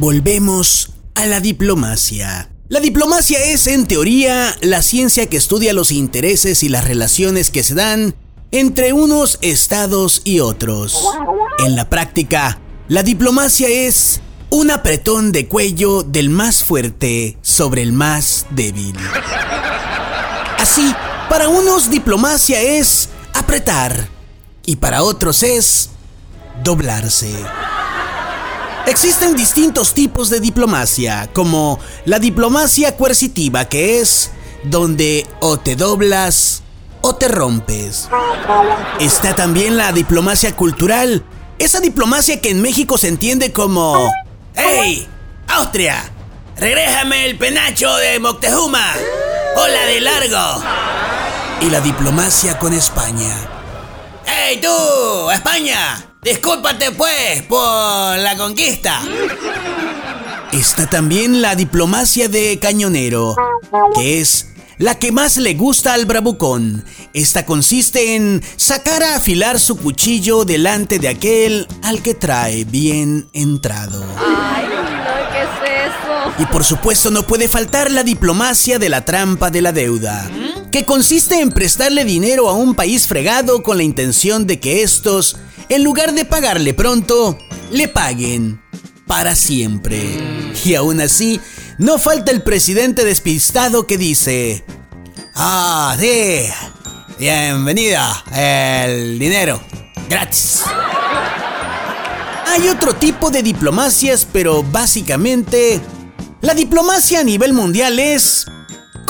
Volvemos a la diplomacia. La diplomacia es, en teoría, la ciencia que estudia los intereses y las relaciones que se dan entre unos estados y otros. En la práctica, la diplomacia es un apretón de cuello del más fuerte sobre el más débil. Así, para unos diplomacia es apretar y para otros es doblarse. Existen distintos tipos de diplomacia, como la diplomacia coercitiva, que es donde o te doblas o te rompes. Está también la diplomacia cultural, esa diplomacia que en México se entiende como... ¡Hey! ¡Austria! ¡Regrésame el penacho de Moctezuma! ¡Hola de largo! Y la diplomacia con España. ¡Hey tú! ¡España! Discúlpate pues por la conquista. Está también la diplomacia de cañonero, que es la que más le gusta al bravucón. Esta consiste en sacar a afilar su cuchillo delante de aquel al que trae bien entrado. Ay, no, ¿qué es eso? Y por supuesto no puede faltar la diplomacia de la trampa de la deuda, que consiste en prestarle dinero a un país fregado con la intención de que estos, en lugar de pagarle pronto, le paguen para siempre. Y aún así, no falta el presidente despistado que dice, ah, sí, bienvenida, el dinero, gratis. Hay otro tipo de diplomacias, pero básicamente la diplomacia a nivel mundial es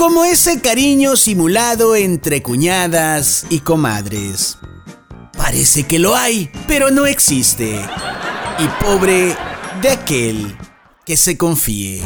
como ese cariño simulado entre cuñadas y comadres. Parece que lo hay, pero no existe. Y pobre de aquel que se confíe.